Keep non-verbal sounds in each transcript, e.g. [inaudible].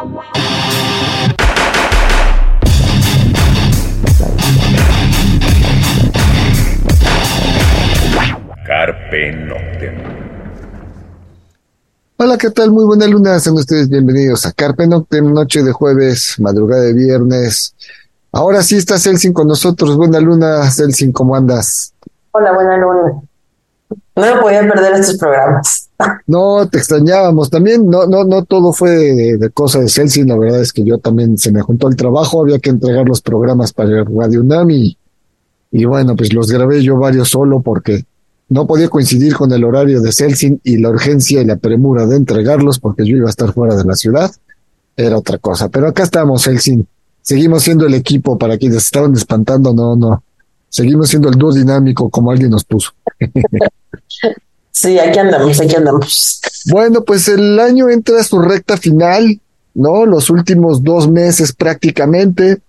Carpe Noctem. Hola, ¿qué tal? Muy buena luna. Sean ustedes bienvenidos a Carpe Noctem, noche de jueves, madrugada de viernes. Ahora sí está Celsin con nosotros. Buena luna, Celsin, ¿cómo andas? Hola, buena luna. No me podía perder estos programas. No, te extrañábamos. También no, no, no todo fue de, cosa de Celsin. La verdad es que yo también se me juntó el trabajo. Había que entregar los programas para Radio UNAM y, y bueno, pues los grabé yo varios solo porque no podía coincidir con el horario de Celsin y la urgencia y la premura de entregarlos porque yo iba a estar fuera de la ciudad. Era otra cosa. Pero acá estamos, Celsin. Seguimos siendo el equipo para quienes estaban espantando. No, no. Seguimos siendo el dúo dinámico como alguien nos puso. [laughs] Sí, aquí andamos, aquí andamos. Bueno, pues el año entra a su recta final, ¿no? Los últimos dos meses prácticamente.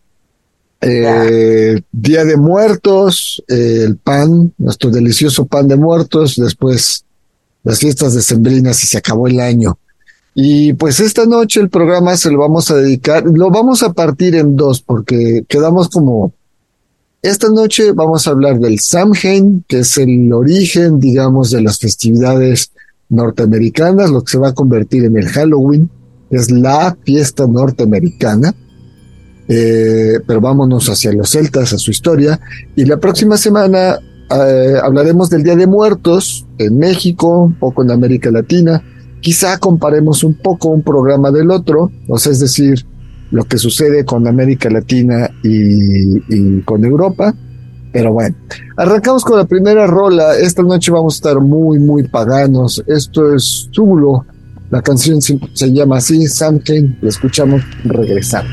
Eh, Día de Muertos, eh, el pan, nuestro delicioso pan de muertos, después las fiestas decembrinas y se acabó el año. Y pues esta noche el programa se lo vamos a dedicar, lo vamos a partir en dos porque quedamos como esta noche vamos a hablar del Samhain, que es el origen, digamos, de las festividades norteamericanas, lo que se va a convertir en el Halloween, es la fiesta norteamericana. Eh, pero vámonos hacia los celtas, a su historia. Y la próxima semana eh, hablaremos del Día de Muertos en México, un poco en América Latina. Quizá comparemos un poco un programa del otro, o sea, es decir, lo que sucede con América Latina y, con Europa. Pero bueno, arrancamos con la primera rola. Esta noche vamos a estar muy, muy paganos. Esto es Zulo. La canción se, llama así, Samhain. La escuchamos regresando.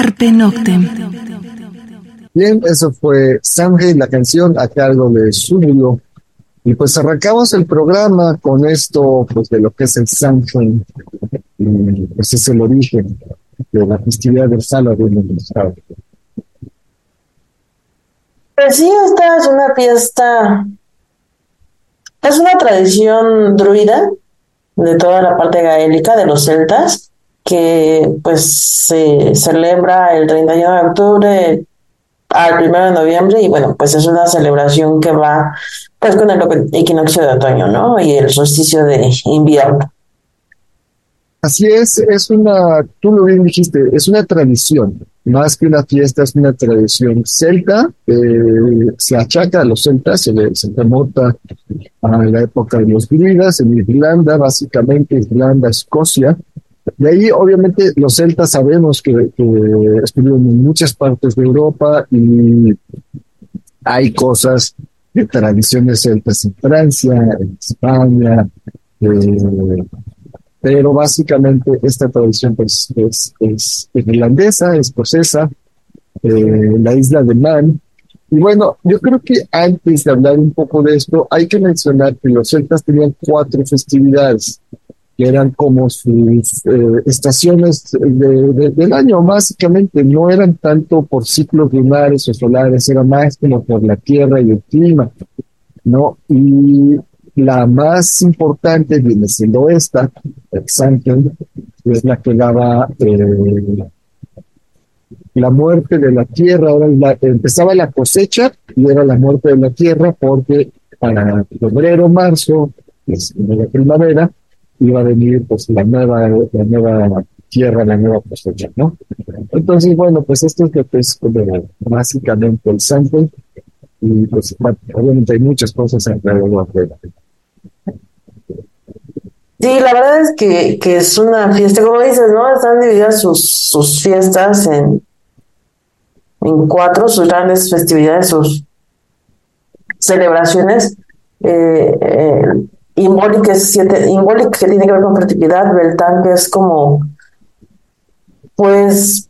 Carpe Noctem. Bien, eso fue Samhain, la canción a cargo de Zubilo. Y pues arrancamos el programa con esto, pues de lo que es el Samhain, y pues es el origen de la festividad del Halloween en el estado. Pues sí, esta es una fiesta, es una tradición druida de toda la parte gaélica de los celtas, que pues se celebra el 31 de octubre al 1 de noviembre y bueno, pues es una celebración que va pues con el equinoccio de otoño, ¿no? Y el solsticio de invierno. Así es, es una, tú lo bien dijiste, es una tradición, más que una fiesta, es una tradición celta, eh, se achaca a los celtas, se, le, se remonta a la época de los druidas en Irlanda, básicamente Irlanda, Escocia. De ahí, obviamente, los celtas sabemos que, que estuvieron en muchas partes de Europa y hay cosas de tradiciones celtas en Francia, en España, eh, pero básicamente esta tradición pues, es, es irlandesa, escocesa, eh, la isla de Man. Y bueno, yo creo que antes de hablar un poco de esto, hay que mencionar que los celtas tenían cuatro festividades, que eran como sus eh, estaciones de, del año, básicamente, no eran tanto por ciclos lunares o solares, era más como por la tierra y el clima, ¿no? Y la más importante viene siendo esta, el Samhain, es la que daba eh, la muerte de la tierra. Ahora empezaba la cosecha y era la muerte de la tierra porque para febrero, marzo, es la primavera, iba a venir pues la nueva, la nueva tierra, la nueva cosecha, ¿no? Entonces, bueno, pues esto es lo que es básicamente el Samhain y pues obviamente hay muchas cosas alrededor de Sí, la verdad es que, que es una fiesta, como dices, ¿no? Están divididas sus, sus fiestas en, en cuatro, sus grandes festividades, sus celebraciones. Eh, eh, Imbolic es siete, que tiene que ver con fertilidad, Beltán que es como, pues,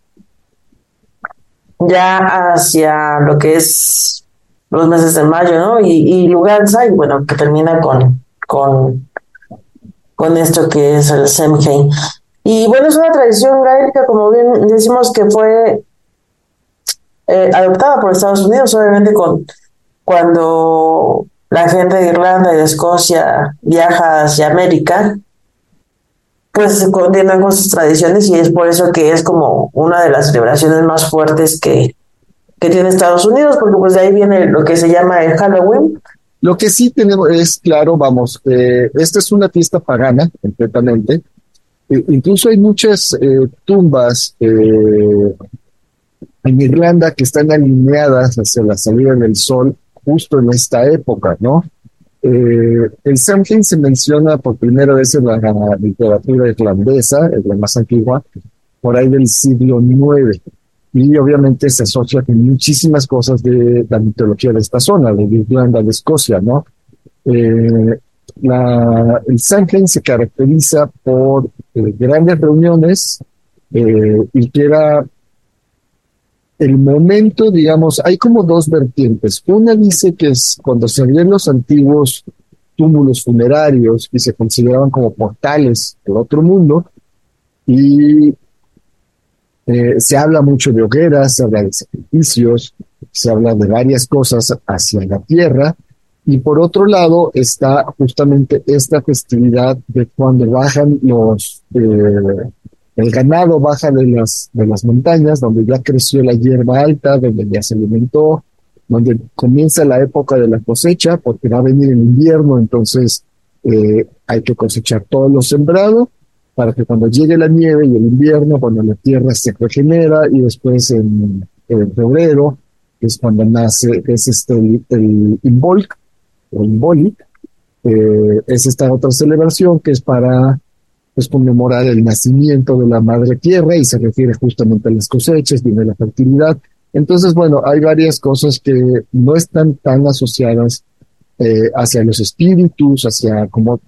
ya hacia lo que es los meses de mayo, ¿no? Y, y Luganza, y bueno, que termina con, con con esto que es el Semheim. Y bueno, es una tradición gaélica, como bien decimos, que fue eh, adoptada por Estados Unidos, obviamente con cuando la gente de Irlanda y de Escocia viaja hacia América, pues continúan con sus tradiciones y es por eso que es como una de las celebraciones más fuertes que, que tiene Estados Unidos, porque pues de ahí viene lo que se llama el Halloween, lo que sí tenemos es claro, vamos, eh, esta es una fiesta pagana completamente. E incluso hay muchas eh, tumbas eh, en Irlanda que están alineadas hacia la salida del sol justo en esta época, ¿no? el Samhain se menciona por primera vez en la, literatura irlandesa, es la más antigua, por ahí del siglo IX y obviamente se asocia con muchísimas cosas de la mitología de esta zona, de Irlanda, de Escocia, ¿no? Eh, la, el Samhain se caracteriza por eh, grandes reuniones eh, y que era el momento, digamos, hay como dos vertientes. Una dice que es cuando se abrían los antiguos túmulos funerarios y se consideraban como portales del otro mundo, y eh, se habla mucho de hogueras, se habla de sacrificios, se habla de varias cosas hacia la tierra. Y por otro lado está justamente esta festividad de cuando bajan los, eh, el ganado baja de las, de las montañas, donde ya creció la hierba alta, donde ya se alimentó, donde comienza la época de la cosecha, porque va a venir el invierno, entonces eh, hay que cosechar todo lo sembrado para que cuando llegue la nieve y el invierno, cuando la tierra se regenera y después en, febrero, que es cuando nace, es este el, Involk, o Imbolic, eh, es esta otra celebración que es para pues, conmemorar el nacimiento de la madre tierra y se refiere justamente a las cosechas, viene la fertilidad. Entonces, bueno, hay varias cosas que no están tan asociadas eh, hacia los espíritus, hacia como,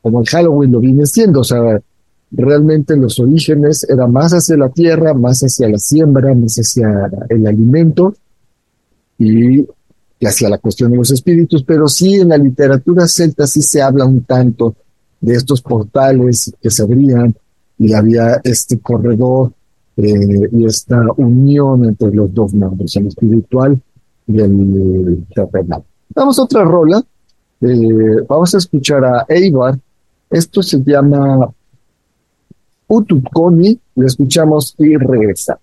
como el Halloween lo viene siendo, o sea, realmente los orígenes era más hacia la tierra, más hacia la siembra, más hacia el alimento. Y hacia la cuestión de los espíritus, pero sí en la literatura celta sí se habla un tanto de estos portales que se abrían y había este corredor eh, y esta unión entre los dos mundos, el espiritual y el terrenal. Vamos a otra rola. Eh, vamos a escuchar a Eibar. Esto se llama Utukoni. Lo escuchamos y regresamos.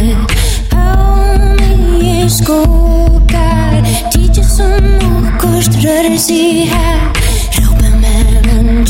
she had. Helpen met een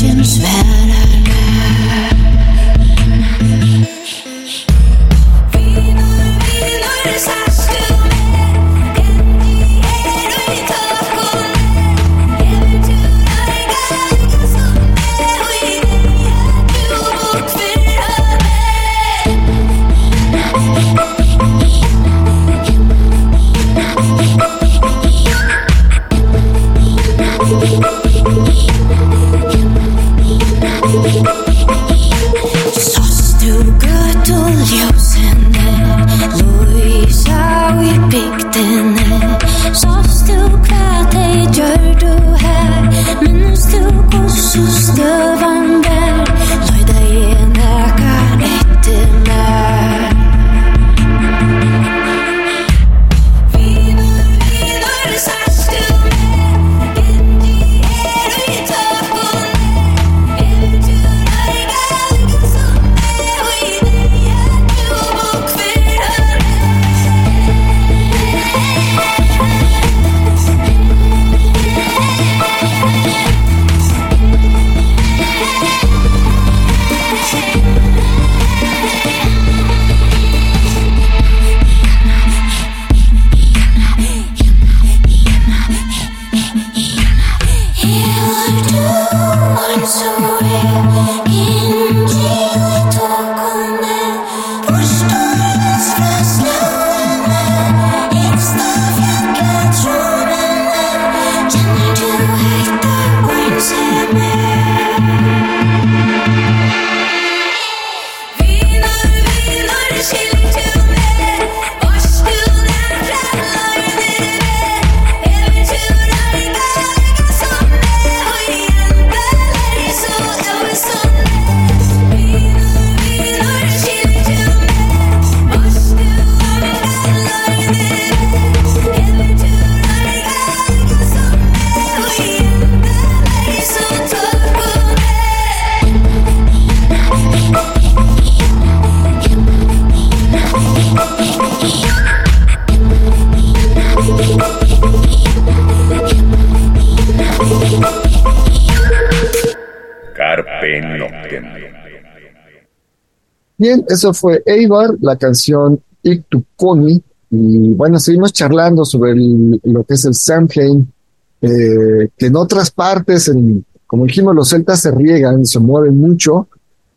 Bien, eso fue Eibar, la canción Iktukoni. Y bueno, seguimos charlando sobre lo que es el Samhain, eh, que en otras partes, en, como dijimos, los celtas se riegan, se mueven mucho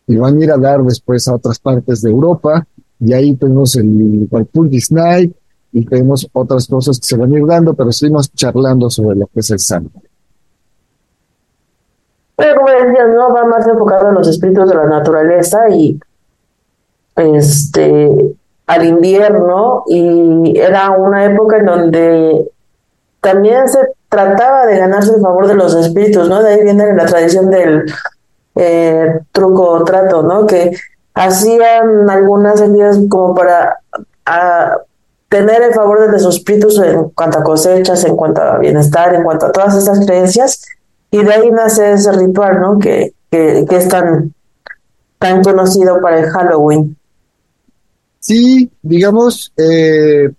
y van a ir a dar después a otras partes de Europa. Y ahí tenemos el Walpurgis Night y tenemos otras cosas que se van a ir dando, pero seguimos charlando sobre lo que es el Samhain. Pero como decías, no va más enfocado en los espíritus de la naturaleza y este, al invierno y era una época en donde también se trataba de ganarse el favor de los espíritus, ¿no? De ahí viene la tradición del eh, truco trato, ¿no? Que hacían algunas heridas como para tener el favor de los espíritus en cuanto a cosechas, en cuanto a bienestar, en cuanto a todas esas creencias, y de ahí nace ese ritual, ¿no? Que, que, que es tan, tan conocido para el Halloween. Sí, digamos, eh,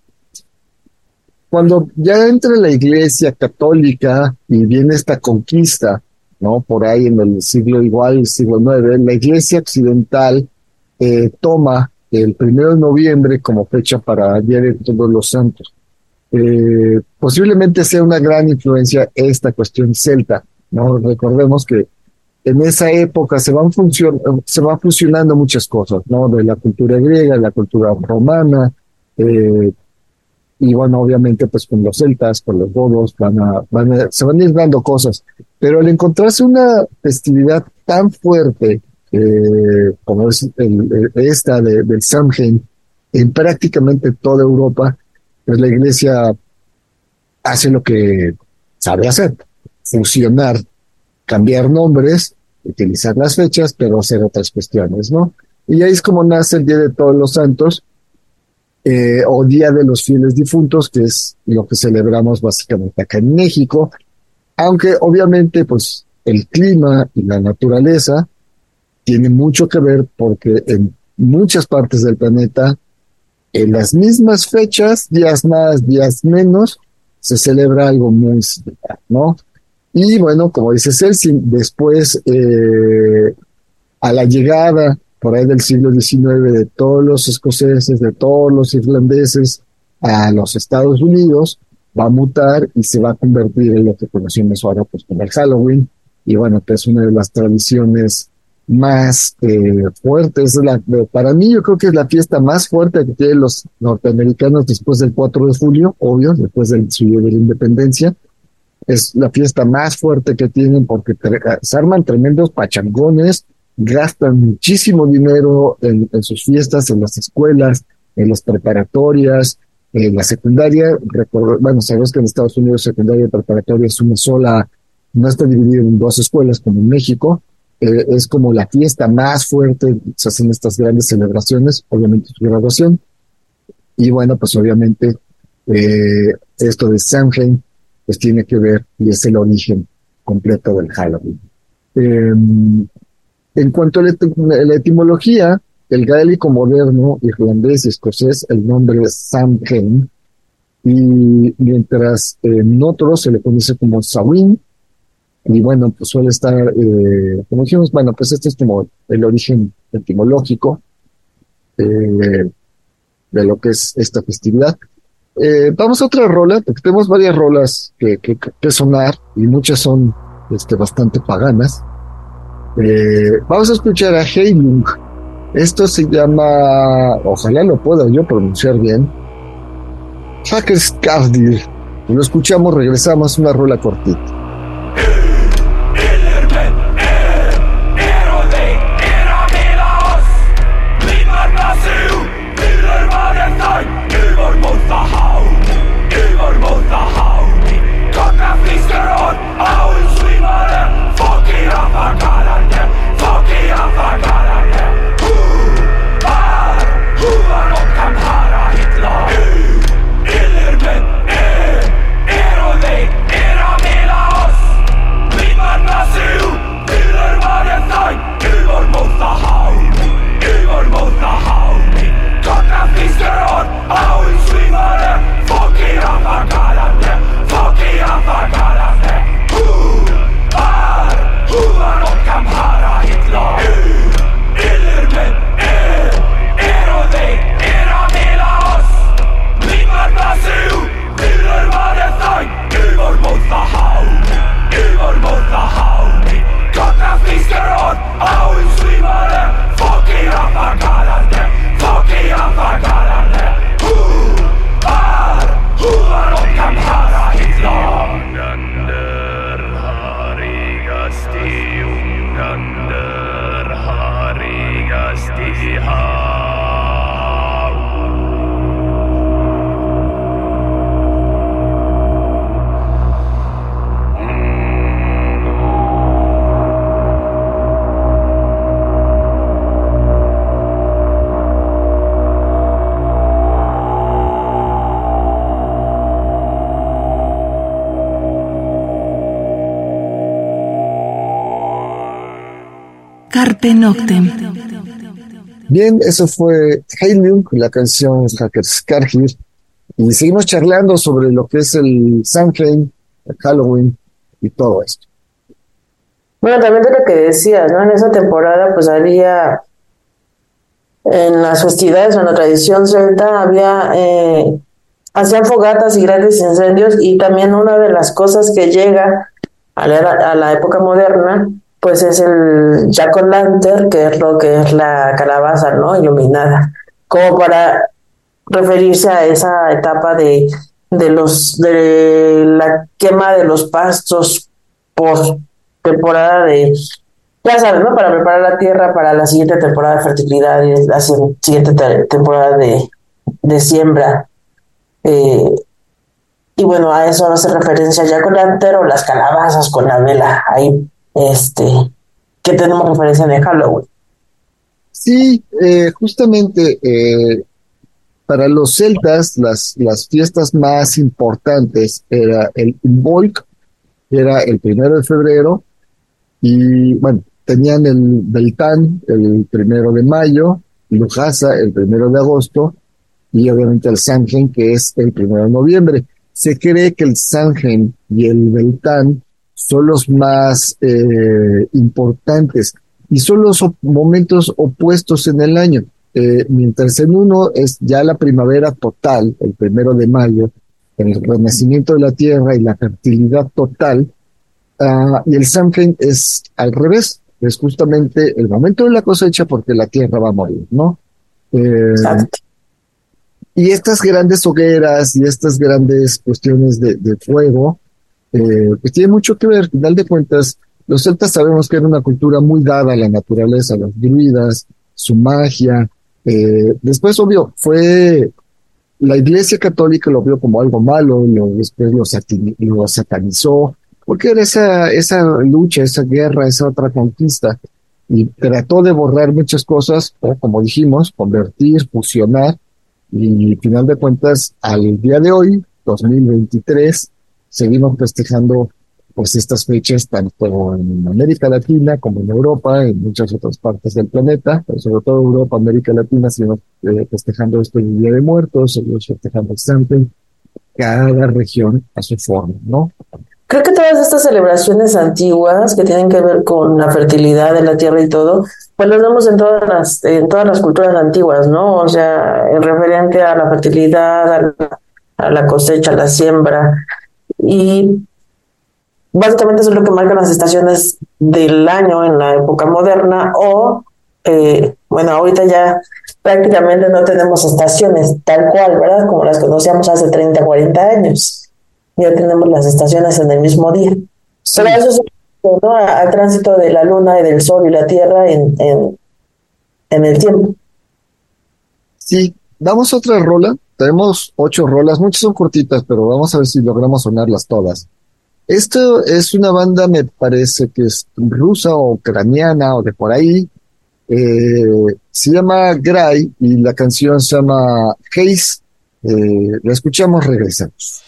cuando ya entra la iglesia católica y viene esta conquista, ¿no? Por ahí en el siglo igual, el siglo IX, la iglesia occidental eh, toma el primero de noviembre como fecha para Día de Todos los Santos. Eh, posiblemente sea una gran influencia esta cuestión celta, ¿no? Recordemos que en esa época se van, se van fusionando muchas cosas, ¿no? De la cultura griega, la cultura romana, eh, y bueno, obviamente pues con los celtas, con los godos, van a, van se van a ir dando cosas, pero al encontrarse una festividad tan fuerte eh, como es esta del Samhain en prácticamente toda Europa, pues la iglesia hace lo que sabe hacer, fusionar, cambiar nombres, utilizar las fechas, pero hacer otras cuestiones, ¿no? Y ahí es como nace el Día de Todos los Santos, eh, o Día de los Fieles Difuntos, que es lo que celebramos básicamente acá en México, aunque obviamente pues el clima y la naturaleza tienen mucho que ver porque en muchas partes del planeta, en las mismas fechas, días más, días menos, se celebra algo muy similar, ¿no? Y bueno, como dice Celsi, después, eh, a la llegada por ahí del siglo XIX de todos los escoceses, de todos los irlandeses a los Estados Unidos, va a mutar y se va a convertir en lo que conocemos ahora pues como el Halloween. Y bueno, que es una de las tradiciones más eh, fuertes. La, para mí yo creo que es la fiesta más fuerte que tienen los norteamericanos después del 4 de julio, obvio, después del suyo de la independencia. Es la fiesta más fuerte que tienen porque se arman tremendos pachangones, gastan muchísimo dinero en, sus fiestas, en las escuelas, en las preparatorias, en la secundaria. bueno, sabes que en Estados Unidos secundaria y preparatoria es una sola, no está dividido en dos escuelas como en México. Eh, es como la fiesta más fuerte, se hacen estas grandes celebraciones, obviamente su graduación. Y bueno, pues obviamente eh, esto de Samhain pues tiene que ver y es el origen completo del Halloween. Eh, en cuanto a la, etimología, el gaélico moderno, irlandés y escocés, el nombre es Samhain, y mientras en otros se le conoce como Samhain, y bueno, pues suele estar, eh, como dijimos, bueno, pues este es como el origen etimológico eh, de lo que es esta festividad. Eh, vamos a otra rola, porque tenemos varias rolas que, que, sonar y muchas son este, bastante paganas. Eh, vamos a escuchar a Heilung. Esto se llama, ojalá lo pueda yo pronunciar bien, Hackers Cardir. Lo escuchamos, regresamos, una rola cortita. Bien, eso fue Heilium, la canción Hacker Skargir. Y seguimos charlando sobre lo que es el Samhain, el Halloween y todo esto. Bueno, también de lo que decías, ¿no? En esa temporada pues había en las festividades o en la tradición celta había eh, hacían fogatas y grandes incendios y también una de las cosas que llega a la, a la época moderna pues es el jack o lantern que es lo que es la calabaza no iluminada como para referirse a esa etapa de de los de la quema de los pastos por temporada de ya sabes, ¿no? Para preparar la tierra para la siguiente temporada de fertilidad y la siguiente temporada de, de siembra. Eh, y bueno, a eso hace referencia ya con o las calabazas con la vela. Ahí, este, que tenemos referencia de Halloween. Sí, eh, justamente eh, para los celtas las, las fiestas más importantes era el Volk, era el primero de febrero, y bueno, tenían el Beltán el primero de mayo, Lujasa el primero de agosto y obviamente el Samhain que es el primero de noviembre. Se cree que el Samhain y el Beltán son los más eh, importantes y son los momentos opuestos en el año. Eh, mientras en uno es ya la primavera total, el primero de mayo, el renacimiento de la tierra y la fertilidad total, uh, y el Samhain es al revés, es justamente el momento de la cosecha porque la tierra va a morir, ¿no? Eh, y estas grandes hogueras y estas grandes cuestiones de, fuego, eh, pues tiene mucho que ver, al final de cuentas, los celtas sabemos que era una cultura muy dada a la naturaleza, a las druidas, su magia. Eh, después, obvio, fue la Iglesia Católica lo vio como algo malo, lo, después lo, lo satanizó, porque era esa, esa lucha, esa guerra, esa otra conquista, y trató de borrar muchas cosas, o como dijimos, convertir, fusionar, y final de cuentas, al día de hoy, 2023, seguimos festejando pues estas fechas tanto en América Latina como en Europa, en muchas otras partes del planeta, pero sobre todo Europa, América Latina, seguimos eh, festejando este Día de Muertos, seguimos festejando el cada región a su forma, ¿no? Creo que todas estas celebraciones antiguas que tienen que ver con la fertilidad de la tierra y todo, pues las vemos en todas las, en todas las culturas antiguas, ¿no? O sea, en referente a la fertilidad, a la, cosecha, a la siembra. Y básicamente eso es lo que marcan las estaciones del año en la época moderna o, eh, bueno, ahorita ya prácticamente no tenemos estaciones tal cual, ¿verdad? Como las conocíamos hace 30, 40 años ya tenemos las estaciones en el mismo día. Pero eso es ¿no? al tránsito de la luna y del sol y la tierra en, en, en el tiempo. Sí, damos otra rola. Tenemos ocho rolas, muchas son cortitas, pero vamos a ver si logramos sonarlas todas. Esto es una banda, me parece que es rusa o ucraniana o de por ahí. Eh, se llama Gray y la canción se llama Haze. Eh, la escuchamos, regresamos.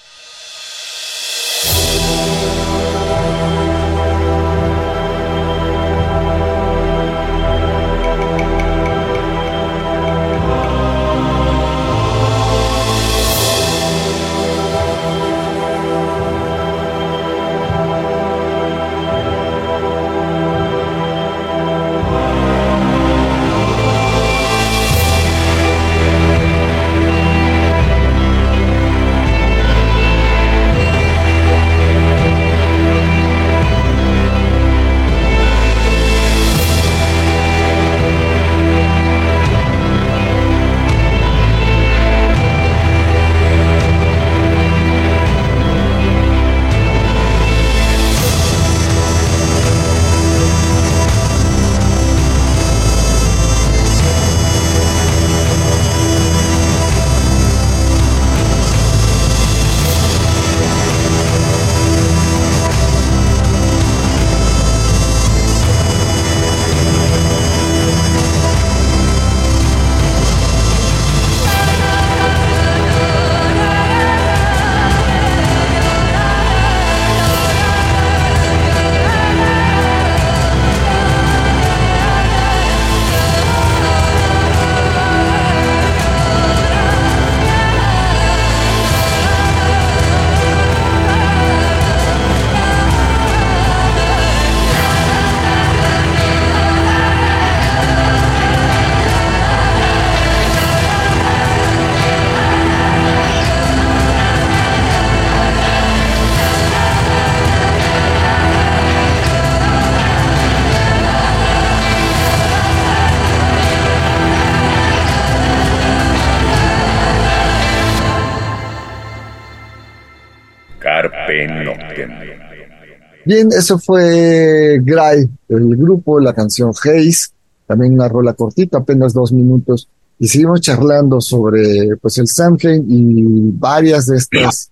Bien, eso fue Gray, el grupo, la canción Haze, también una rola cortita, apenas dos minutos, y seguimos charlando sobre pues el Samhain y varias de estas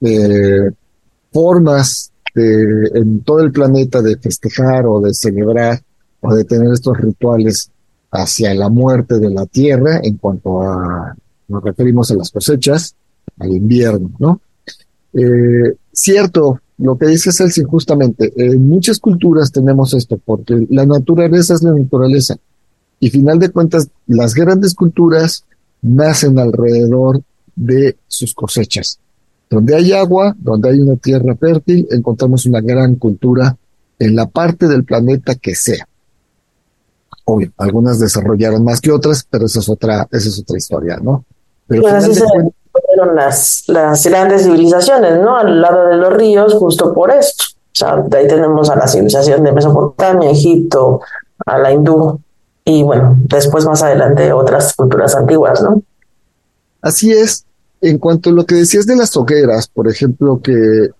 eh, formas de, en todo el planeta de festejar o de celebrar o de tener estos rituales hacia la muerte de la tierra en cuanto a, nos referimos a las cosechas, al invierno, ¿no? Eh, cierto, lo que dice Celsi justamente, en muchas culturas tenemos esto, porque la naturaleza es la naturaleza. Y final de cuentas, las grandes culturas nacen alrededor de sus cosechas. Donde hay agua, donde hay una tierra fértil, encontramos una gran cultura en la parte del planeta que sea. Obvio, algunas desarrollaron más que otras, pero esa es otra, esa es otra historia, ¿no? Pero así se fueron las, las grandes civilizaciones, ¿no? Al lado de los ríos, justo por esto. O sea, de ahí tenemos a la civilización de Mesopotamia, Egipto, a la hindú, y bueno, después más adelante otras culturas antiguas, ¿no? Así es. En cuanto a lo que decías de las hogueras, por ejemplo, que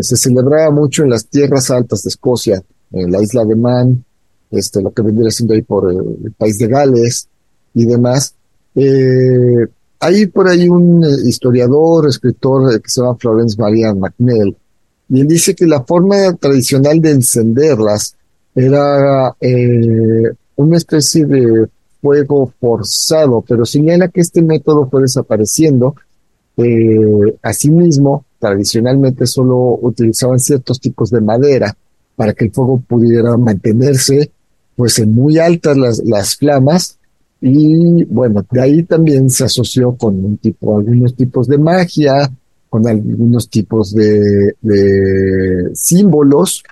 se celebraba mucho en las tierras altas de Escocia, en la isla de Man, este, lo que vendría siendo ahí por el, país de Gales y demás. Eh, hay por ahí un eh, historiador, escritor eh, que se llama Florence Maria McNeil, y él dice que la forma tradicional de encenderlas era eh, una especie de fuego forzado, pero señala que este método fue desapareciendo. Eh, asimismo, tradicionalmente solo utilizaban ciertos tipos de madera para que el fuego pudiera mantenerse pues en muy altas las, las flamas y bueno, de ahí también se asoció con un tipo, algunos tipos de magia, con algunos tipos de, de símbolos,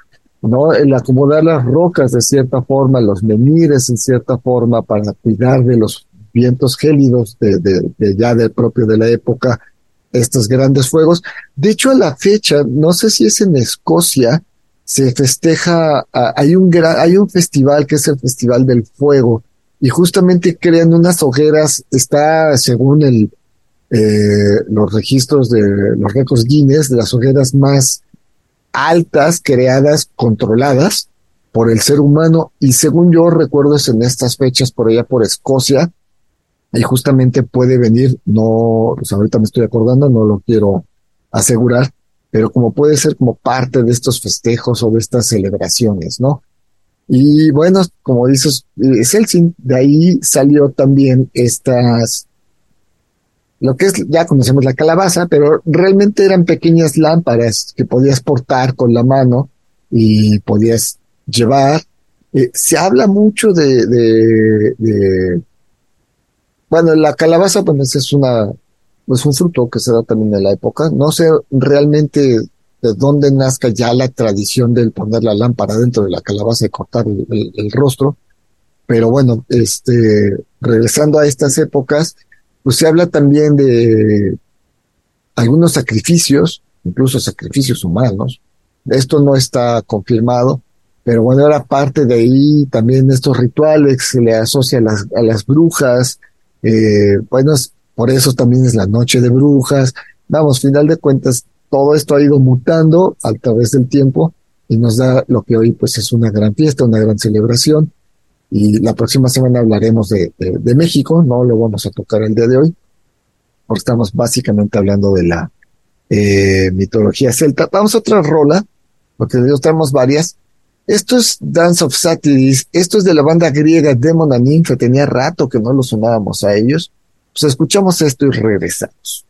¿no? El acomodar las rocas de cierta forma, los menires en cierta forma para cuidar de los vientos gélidos de, de, de ya del propio de la época, estos grandes fuegos. De hecho, a la fecha, no sé si es en Escocia, se festeja, hay un hay un festival que es el Festival del Fuego y justamente crean unas hogueras, está según el eh, los registros de los récords Guinness, de las hogueras más altas, creadas, controladas por el ser humano y según yo recuerdo es en estas fechas por allá por Escocia y justamente puede venir, no, pues ahorita me estoy acordando, no lo quiero asegurar, pero como puede ser como parte de estos festejos o de estas celebraciones, ¿no? Y bueno, como dices, Celsin, de ahí salió también estas, lo que es, ya conocemos la calabaza, pero realmente eran pequeñas lámparas que podías portar con la mano y podías llevar. Eh, se habla mucho de, de, de, bueno, la calabaza, pues es una, pues un fruto que se da también en la época. No sé realmente de dónde nazca ya la tradición del poner la lámpara dentro de la calabaza y cortar el, rostro. Pero bueno, este, regresando a estas épocas, pues se habla también de algunos sacrificios, incluso sacrificios humanos. Esto no está confirmado, pero bueno, era parte de ahí también estos rituales que se le asocia a las, brujas. Eh, bueno, por eso también es la noche de brujas. Vamos, final de cuentas, todo esto ha ido mutando a través del tiempo y nos da lo que hoy pues es una gran fiesta, una gran celebración. Y la próxima semana hablaremos de, de, México, no lo vamos a tocar el día de hoy, porque estamos básicamente hablando de la eh, mitología celta. Vamos a otra rola, porque tenemos varias. Esto es Dance of Satyrs, esto es de la banda griega Demon and Nymph, tenía rato que no lo sonábamos a ellos. Pues escuchamos esto y regresamos.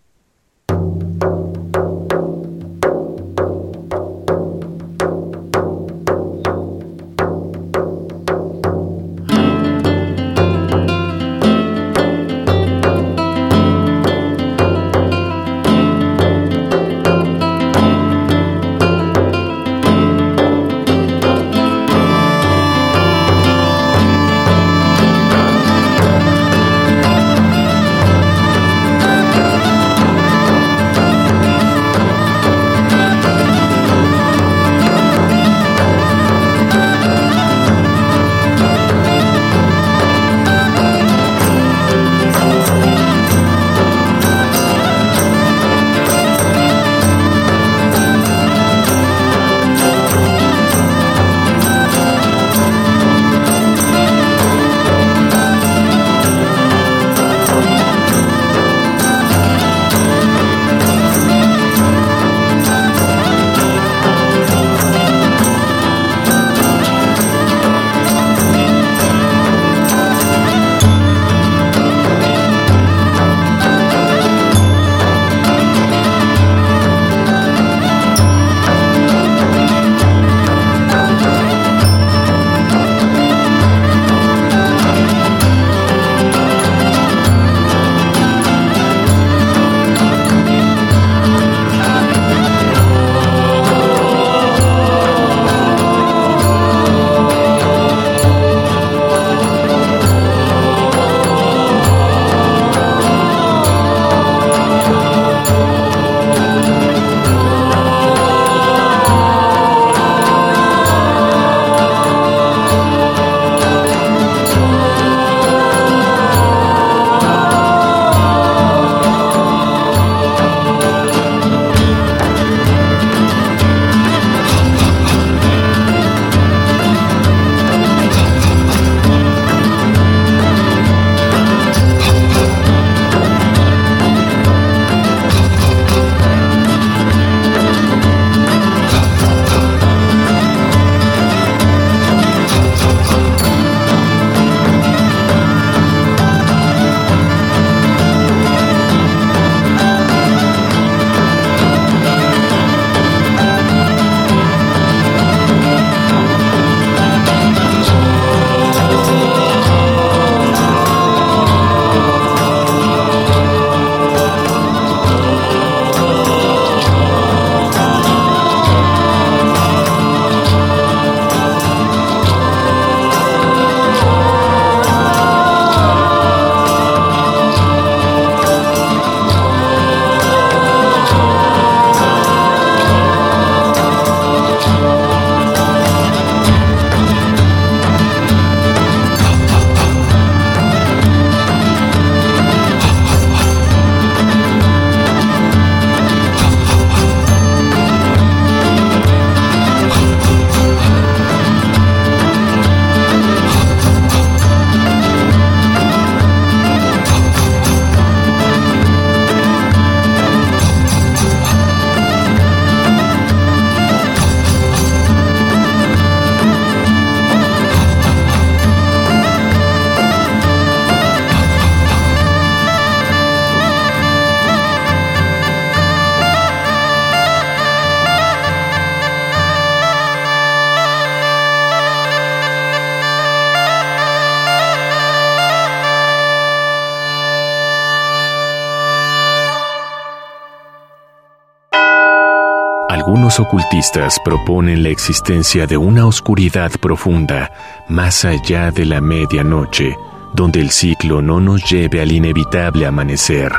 Ocultistas proponen la existencia de una oscuridad profunda más allá de la medianoche, donde el ciclo no nos lleve al inevitable amanecer.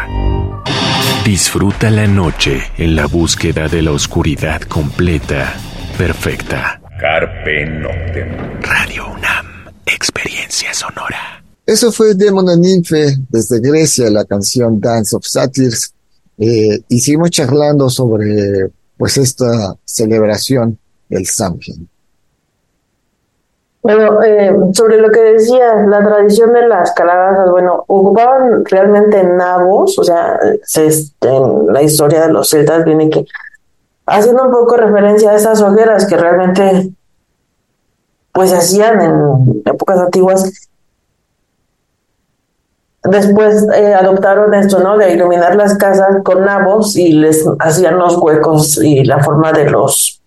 Disfruta la noche en la búsqueda de la oscuridad completa, perfecta. Carpe Noctem. Radio UNAM, experiencia sonora. Eso fue Demon and Nymphe desde Grecia, la canción Dance of Satyrs. Eh, y seguimos charlando sobre pues esta celebración del Samhain. Bueno, eh, sobre lo que decía, la tradición de las calabazas, bueno, ocupaban realmente nabos, o sea, se, en la historia de los celtas viene que, haciendo un poco referencia a esas hogueras que realmente pues hacían en épocas antiguas, después eh, adoptaron esto, ¿no? De iluminar las casas con nabos y les hacían los huecos y la forma de los,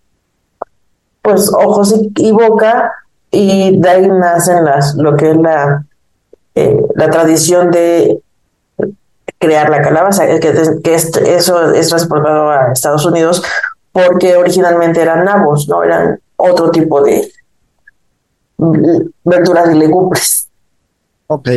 pues, ojos y, boca y de ahí nacen las, lo que es la, eh, la tradición de crear la calabaza, que, que eso es transportado a Estados Unidos porque originalmente eran nabos, no eran otro tipo de verduras y legumbres. Ok.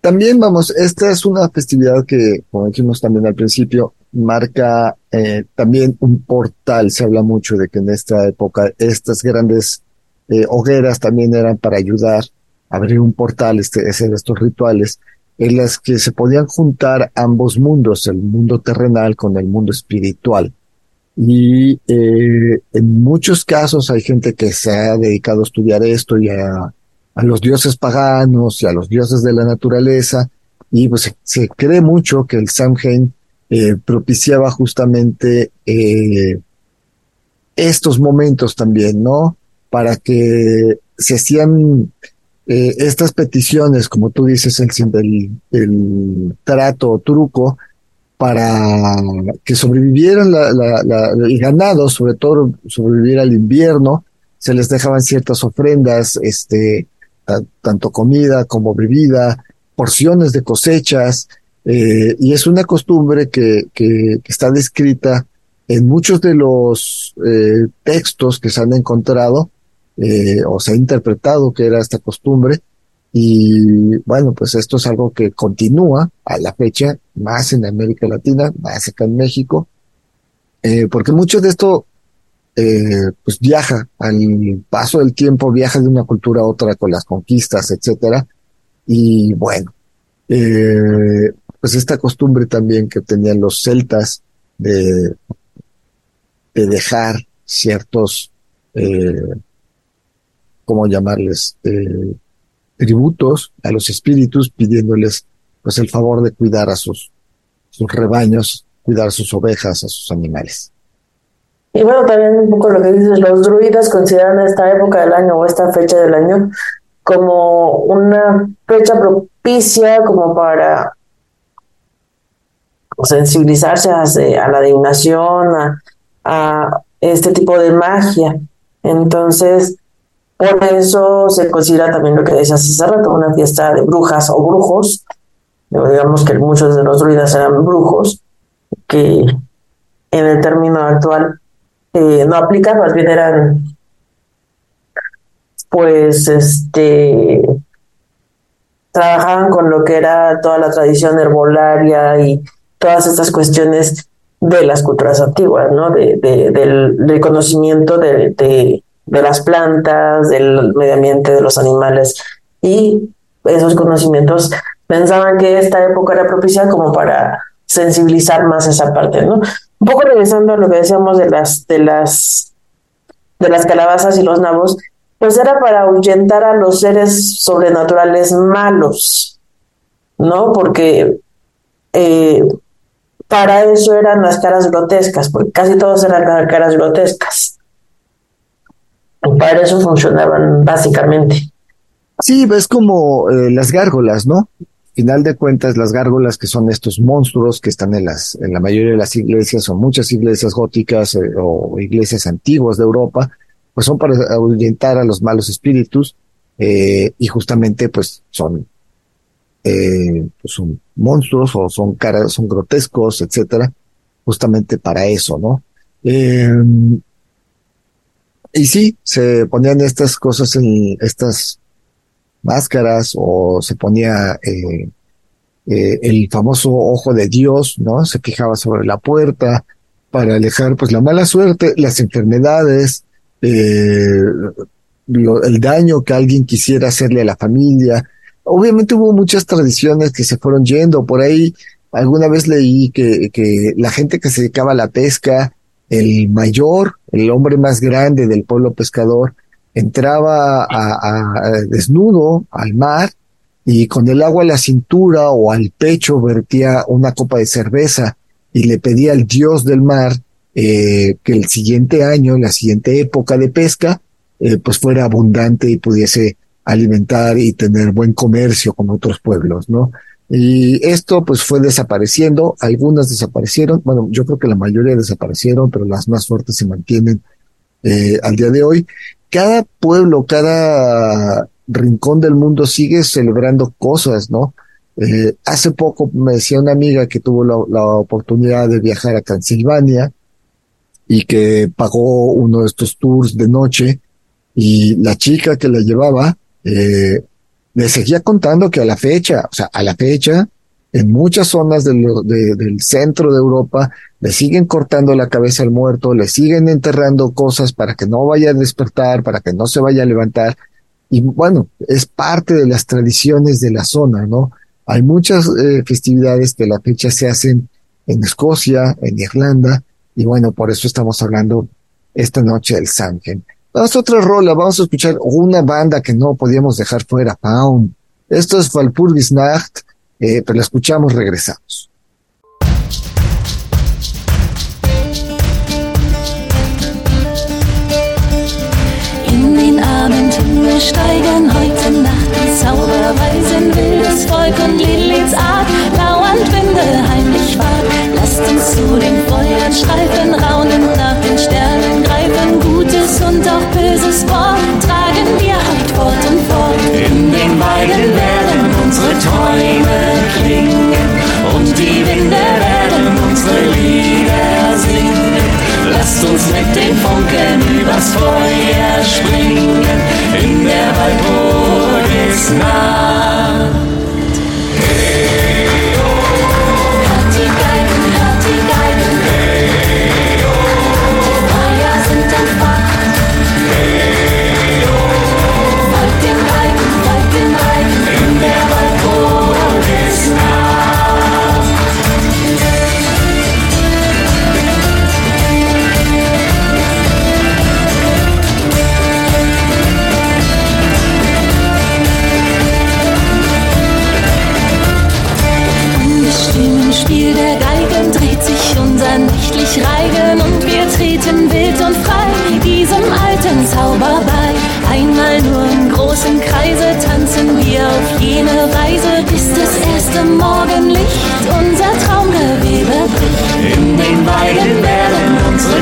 También vamos, esta es una festividad que, como dijimos también al principio, marca eh, también un portal. Se habla mucho de que en esta época estas grandes eh, hogueras también eran para ayudar a abrir un portal, este, hacer estos rituales, en las que se podían juntar ambos mundos, el mundo terrenal con el mundo espiritual. Y eh, en muchos casos hay gente que se ha dedicado a estudiar esto y a a los dioses paganos y a los dioses de la naturaleza, y pues se, cree mucho que el Samhain eh, propiciaba justamente eh, estos momentos también, ¿no? Para que se hacían eh, estas peticiones, como tú dices, el, el, trato o truco, para que sobrevivieran la, la, el ganado, sobre todo sobrevivir al invierno, se les dejaban ciertas ofrendas, este, tanto comida como bebida, porciones de cosechas, eh, y es una costumbre que, que, está descrita en muchos de los eh, textos que se han encontrado eh, o se ha interpretado que era esta costumbre. Y bueno, pues esto es algo que continúa a la fecha, más en América Latina, más acá en México, porque mucho de esto eh, pues viaja al paso del tiempo, viaja de una cultura a otra con las conquistas, etcétera. Y bueno, eh, pues esta costumbre también que tenían los celtas de, de dejar ciertos, eh, ¿cómo llamarles? Eh, tributos a los espíritus pidiéndoles pues el favor de cuidar a sus, sus rebaños, cuidar sus ovejas, a sus animales. Y bueno, también un poco lo que dices, los druidas consideran esta época del año o esta fecha del año como una fecha propicia como para sensibilizarse a, la adivinación, a, este tipo de magia. Entonces, por eso se considera también lo que decías hace rato, una fiesta de brujas o brujos. Digamos que muchos de los druidas eran brujos, que en el término actual eh, no aplica, más bien eran pues este trabajaban con lo que era toda la tradición herbolaria y todas estas cuestiones de las culturas antiguas, ¿no? De, del, conocimiento de, de, las plantas, del medio ambiente, de los animales. Y esos conocimientos pensaban que esta época era propicia como para sensibilizar más esa parte, ¿no? Un poco regresando a lo que decíamos de las, de las, de las calabazas y los nabos, pues era para ahuyentar a los seres sobrenaturales malos, ¿no? Porque eh, para eso eran las caras grotescas, porque casi todos eran caras grotescas. Para eso funcionaban básicamente. Sí, ves como eh, las gárgolas, ¿no? Final de cuentas, las gárgolas, que son estos monstruos que están en las, en la mayoría de las iglesias o muchas iglesias góticas eh, o iglesias antiguas de Europa, pues son para ahuyentar a los malos espíritus, eh, y justamente pues son, eh, pues son monstruos o son caras, son grotescos, etcétera, justamente para eso, ¿no? Em, y sí, se ponían estas cosas en estas máscaras o se ponía eh, eh, el famoso ojo de Dios, ¿no? Se fijaba sobre la puerta para alejar pues la mala suerte, las enfermedades, eh, el daño que alguien quisiera hacerle a la familia. Obviamente hubo muchas tradiciones que se fueron yendo. Por ahí alguna vez leí que, que la gente que se dedicaba a la pesca, el mayor, el hombre más grande del pueblo pescador, entraba a, desnudo al mar y con el agua a la cintura o al pecho vertía una copa de cerveza y le pedía al dios del mar eh, que el siguiente año, la siguiente época de pesca, eh, pues fuera abundante y pudiese alimentar y tener buen comercio con otros pueblos, ¿no? Y esto pues fue desapareciendo, algunas desaparecieron, bueno, yo creo que la mayoría desaparecieron, pero las más fuertes se mantienen eh, al día de hoy. Cada pueblo, cada rincón del mundo sigue celebrando cosas, ¿no? Eh, hace poco me decía una amiga que tuvo la, oportunidad de viajar a Transilvania y que pagó uno de estos tours de noche y la chica que la llevaba eh, le seguía contando que a la fecha, o sea, a la fecha, en muchas zonas del centro de Europa le siguen cortando la cabeza al muerto, le siguen enterrando cosas para que no vaya a despertar, para que no se vaya a levantar. Y bueno, es parte de las tradiciones de la zona, ¿no? Hay muchas eh, festividades que la fecha se hacen en Escocia, en Irlanda, y bueno, por eso estamos hablando esta noche del Samhain. Vamos a otra rola, vamos a escuchar una banda que no podíamos dejar fuera, Pound. Esto es Valpurgisnacht, eh, pero la escuchamos, regresamos. Abendhimmel steigen heute Nacht die Zauberweisen, wildes Volk und Liliths Art, lauernd Winde heimlich wart. Lasst uns zu den Feuern schreifen, raunend nach den Sternen greifen, Gutes und auch Böses Wort tragen wir halt fort und fort. In den Weiden werden unsere Träume klingen und die Winde werden unsere Lieder. Lasst uns mit den Funken übers Feuer springen in der Walpurgisnacht. Hört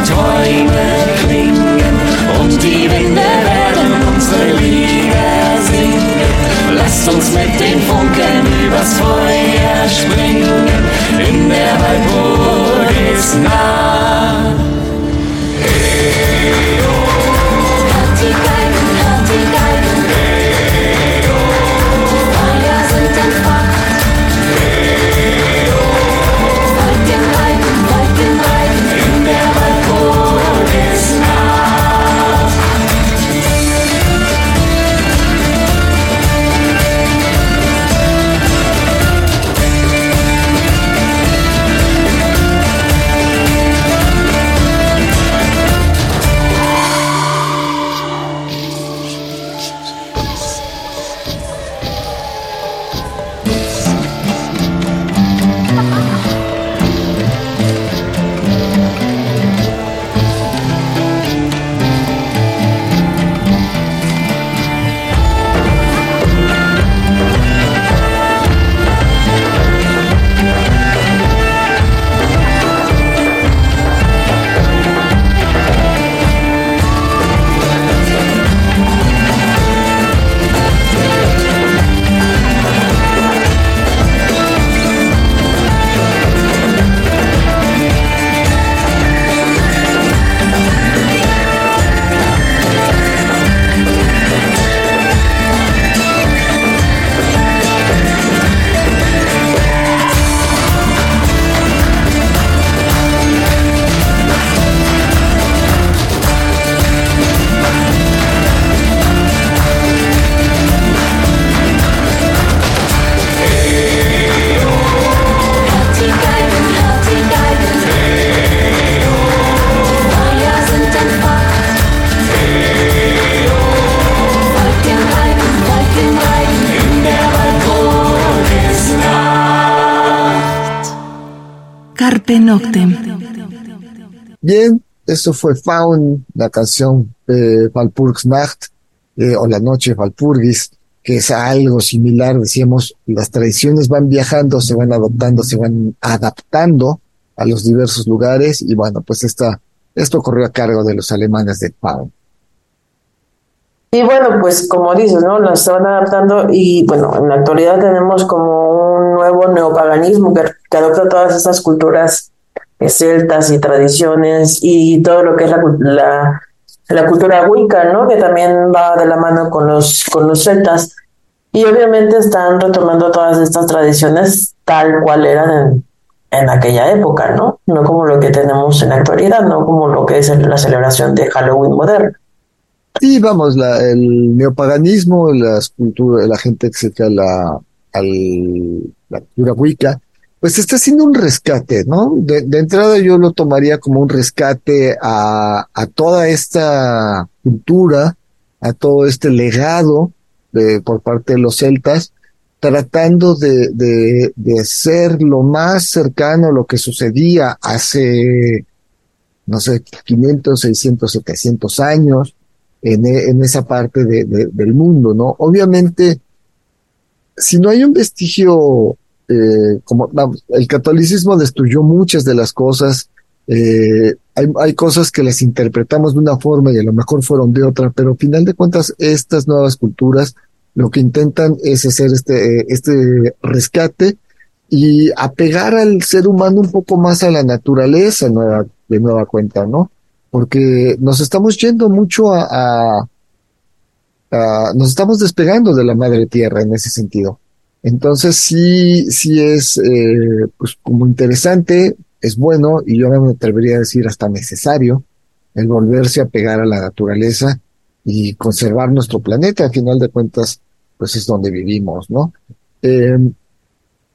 Träume klingen und die Winde werden unsere Lieder singen. Lasst uns mit den Funken übers Feuer springen in der Walpurgisnacht. Hört Penoctem. Bien, esto fue Faun, la canción eh, Valpurgsnacht, eh, o la noche Valpurgis, que es algo similar, decíamos, las tradiciones van viajando, se van adoptando, se van adaptando a los diversos lugares, y bueno, pues esta, esto corrió a cargo de los alemanes de Faun. Y bueno, pues como dices, ¿no? Las van adaptando y bueno, en la actualidad tenemos como un nuevo neopaganismo, que, que adopta todas esas culturas eh, celtas y tradiciones y todo lo que es la, la, la, cultura wicca, ¿no? que también va de la mano con los, con los celtas. Y obviamente están retomando todas estas tradiciones tal cual eran en, en aquella época, ¿no? No como lo que tenemos en la actualidad, no como lo que es la celebración de Halloween moderno. Sí, vamos, la, el neopaganismo, las culturas, la gente que se a la, al la cultura wicca, pues está haciendo un rescate, ¿no? De, de, entrada yo lo tomaría como un rescate a, a, toda esta cultura, a todo este legado de, por parte de los celtas, tratando de, de, de ser lo más cercano a lo que sucedía hace, no sé, 500, 600, 700 años en, en esa parte de, del mundo, ¿no? Obviamente, si no hay un vestigio, eh, como vamos, el catolicismo destruyó muchas de las cosas, eh, hay, hay, cosas que las interpretamos de una forma y a lo mejor fueron de otra, pero final de cuentas estas nuevas culturas lo que intentan es hacer este, este rescate y apegar al ser humano un poco más a la naturaleza nueva, de nueva cuenta, ¿no? Porque nos estamos yendo mucho a, a uh, nos estamos despegando de la madre tierra en ese sentido. Entonces sí, sí es eh, pues como interesante, es bueno y yo me atrevería a decir hasta necesario el volverse a pegar a la naturaleza y conservar nuestro planeta. Al final de cuentas, pues es donde vivimos, ¿no? Eh,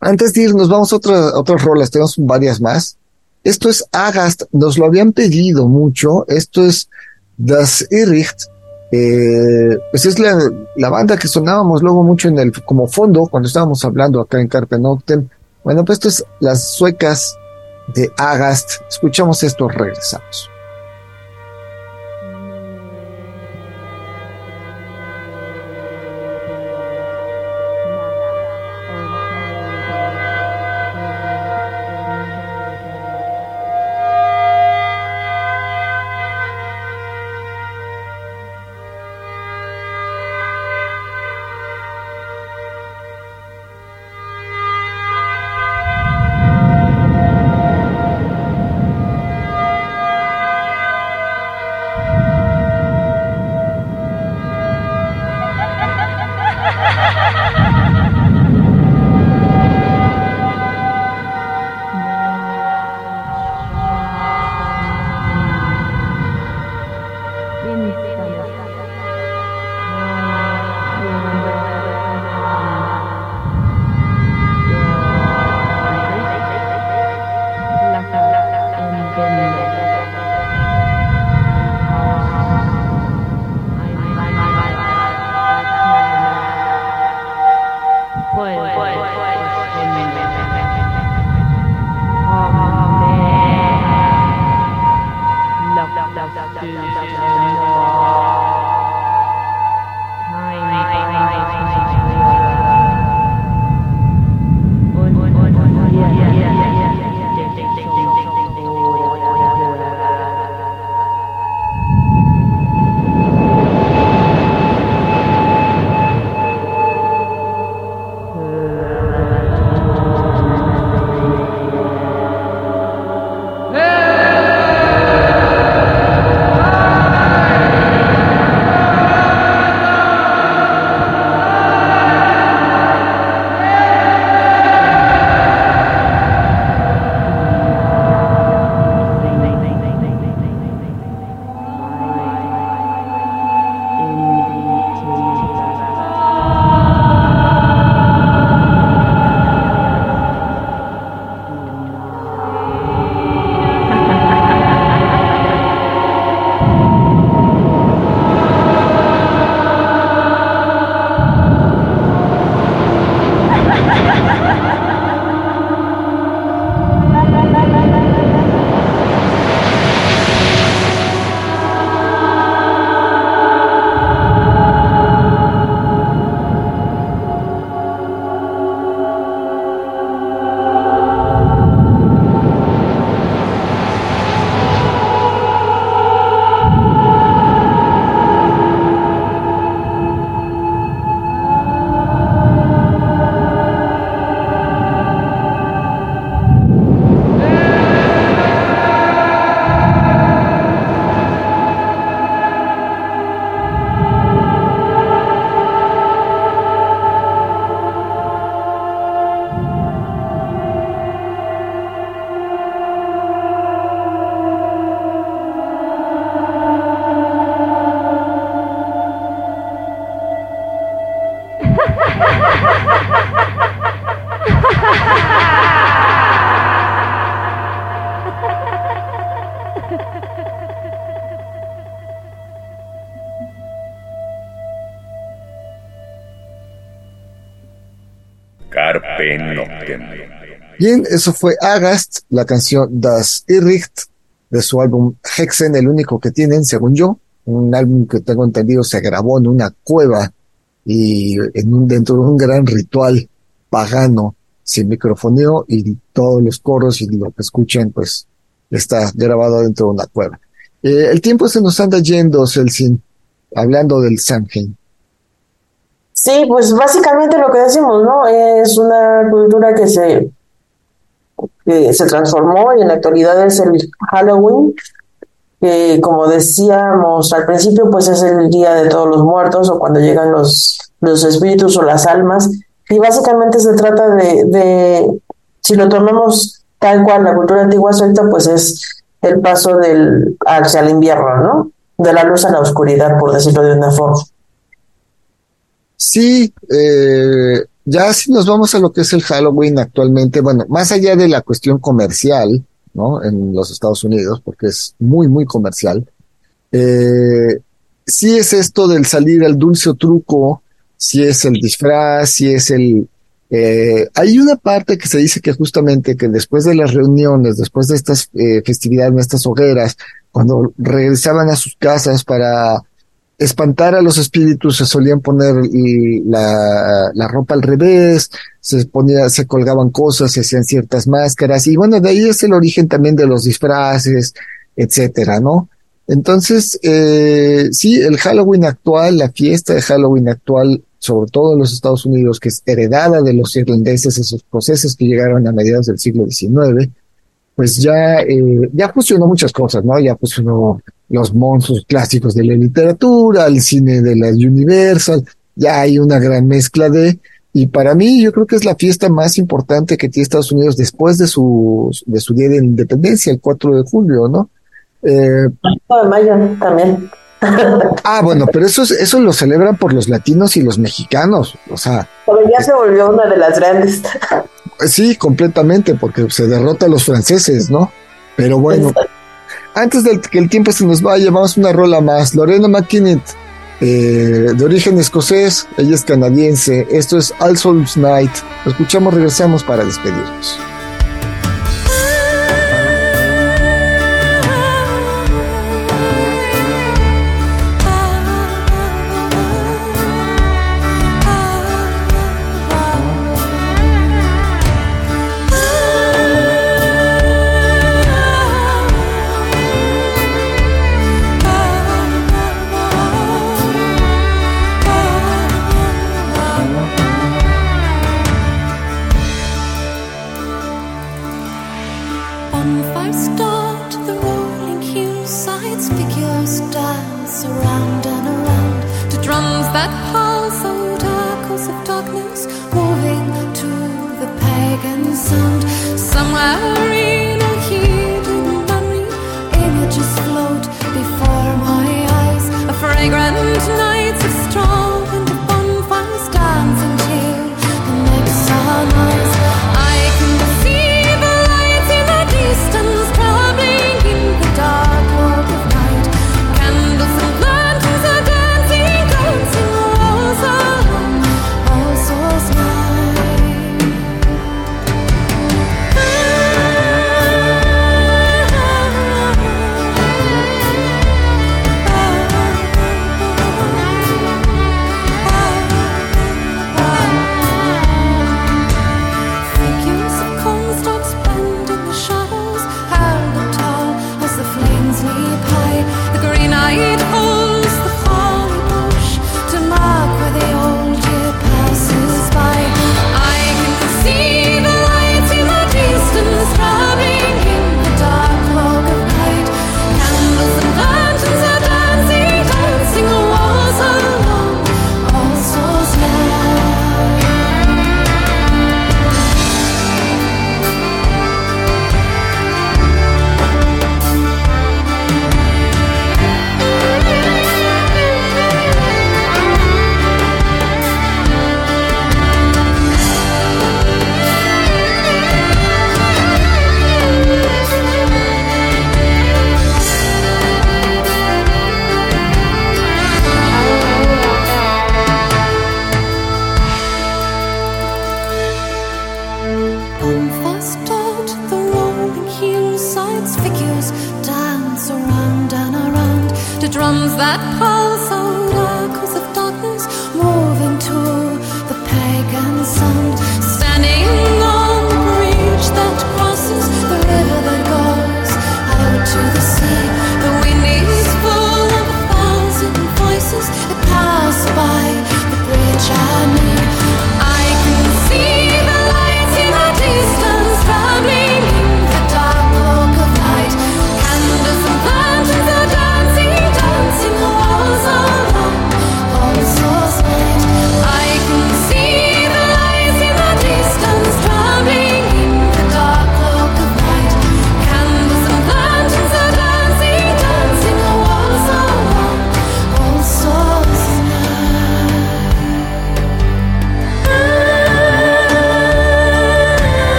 antes de irnos, vamos a otras, otras rolas, tenemos varias más. Esto es Agast, nos lo habían pedido mucho. Esto es Das Irricht eh, pues es la, la, banda que sonábamos luego mucho en el como fondo cuando estábamos hablando acá en Carpe Noctem. Bueno, pues esto es las suecas de Agast. Escuchamos esto, regresamos. Amen. Eso fue Agast, la canción Das Irricht de su álbum Hexen, el único que tienen, según yo, un álbum que tengo entendido se grabó en una cueva y en un, dentro de un gran ritual pagano, sin microfoneo y todos los coros y lo que escuchen, pues está grabado dentro de una cueva. Eh, el tiempo se nos anda yendo, Celsin, hablando del Samhain. Sí, pues básicamente lo que decimos, ¿no? Es una cultura que se, que se transformó y en la actualidad es el Halloween, que como decíamos al principio, pues es el día de todos los muertos o cuando llegan los, los espíritus o las almas. Y básicamente se trata de, de si lo tomamos tal cual la cultura antigua celta, pues es el paso del hacia el invierno, ¿no? De la luz a la oscuridad, por decirlo de una forma. Sí, eh, ya si nos vamos a lo que es el Halloween actualmente, bueno, más allá de la cuestión comercial, ¿no? En los Estados Unidos, porque es muy, muy comercial, eh, sí es esto del salir al dulce truco, si es el disfraz, si es el, eh, hay una parte que se dice que justamente que después de las reuniones, después de estas eh, festividades, estas hogueras, cuando regresaban a sus casas para espantar a los espíritus, se solían poner la, ropa al revés, se ponía, se colgaban cosas, se hacían ciertas máscaras, y bueno, de ahí es el origen también de los disfraces, etcétera, ¿no? Entonces, eh, sí, el Halloween actual, la fiesta de Halloween actual sobre todo en los Estados Unidos, que es heredada de los irlandeses, esos procesos que llegaron a mediados del siglo XIX, pues ya, eh, ya fusionó muchas cosas, ¿no? Ya fusionó los monstruos clásicos de la literatura, el cine de la Universal, ya hay una gran mezcla de, y para mí yo creo que es la fiesta más importante que tiene Estados Unidos después de su, de su día de independencia, el 4 de julio, ¿no? Eh, de mayo también. Ah, bueno, pero eso, eso lo celebran por los latinos y los mexicanos, o sea. Pero ya se volvió una de las grandes. Sí, completamente, porque se derrota a los franceses, ¿no? Pero bueno, antes de que el tiempo se nos vaya, vamos una rola más. Lorena McKinnon, eh, de origen escocés, ella es canadiense. Esto es All Souls Night. Lo escuchamos, regresamos para despedirnos.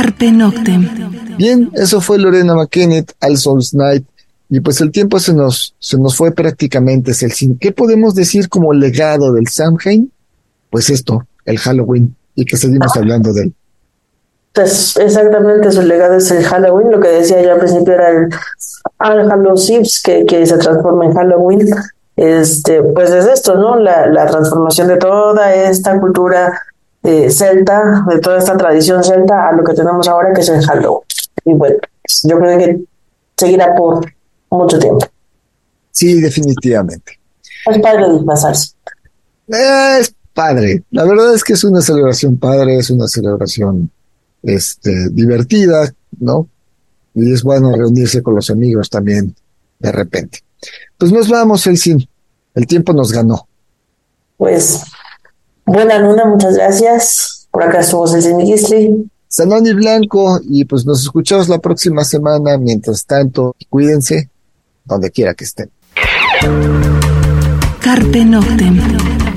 Carpe Noctem. Bien, eso fue Lorena McKennitt, All Souls Night. Y pues el tiempo se nos, se nos fue prácticamente, Celsin. ¿Qué podemos decir como legado del Samhain? Pues esto, el Halloween, y que seguimos hablando de él. Pues exactamente, su legado es el Halloween. Lo que decía yo al principio era el Al Halloween que, que se transforma en Halloween. Este, pues es esto, ¿no? La, la transformación de toda esta cultura eh, celta, de toda esta tradición celta a lo que tenemos ahora que es el Halloween. Y bueno, yo creo que seguirá por mucho tiempo. Sí, definitivamente. Es padre disfrazarse. Eh, es padre. La verdad es que es una celebración padre, es una celebración este, divertida, ¿no? Y es bueno reunirse con los amigos también de repente. Pues nos vamos, Elsin. El tiempo nos ganó. Pues, buena luna, muchas gracias. Por acá estuvo Elsin Gisli. Sanoni Blanco, y pues nos escuchamos la próxima semana. Mientras tanto, cuídense donde quiera que estén. Carpe Noctem.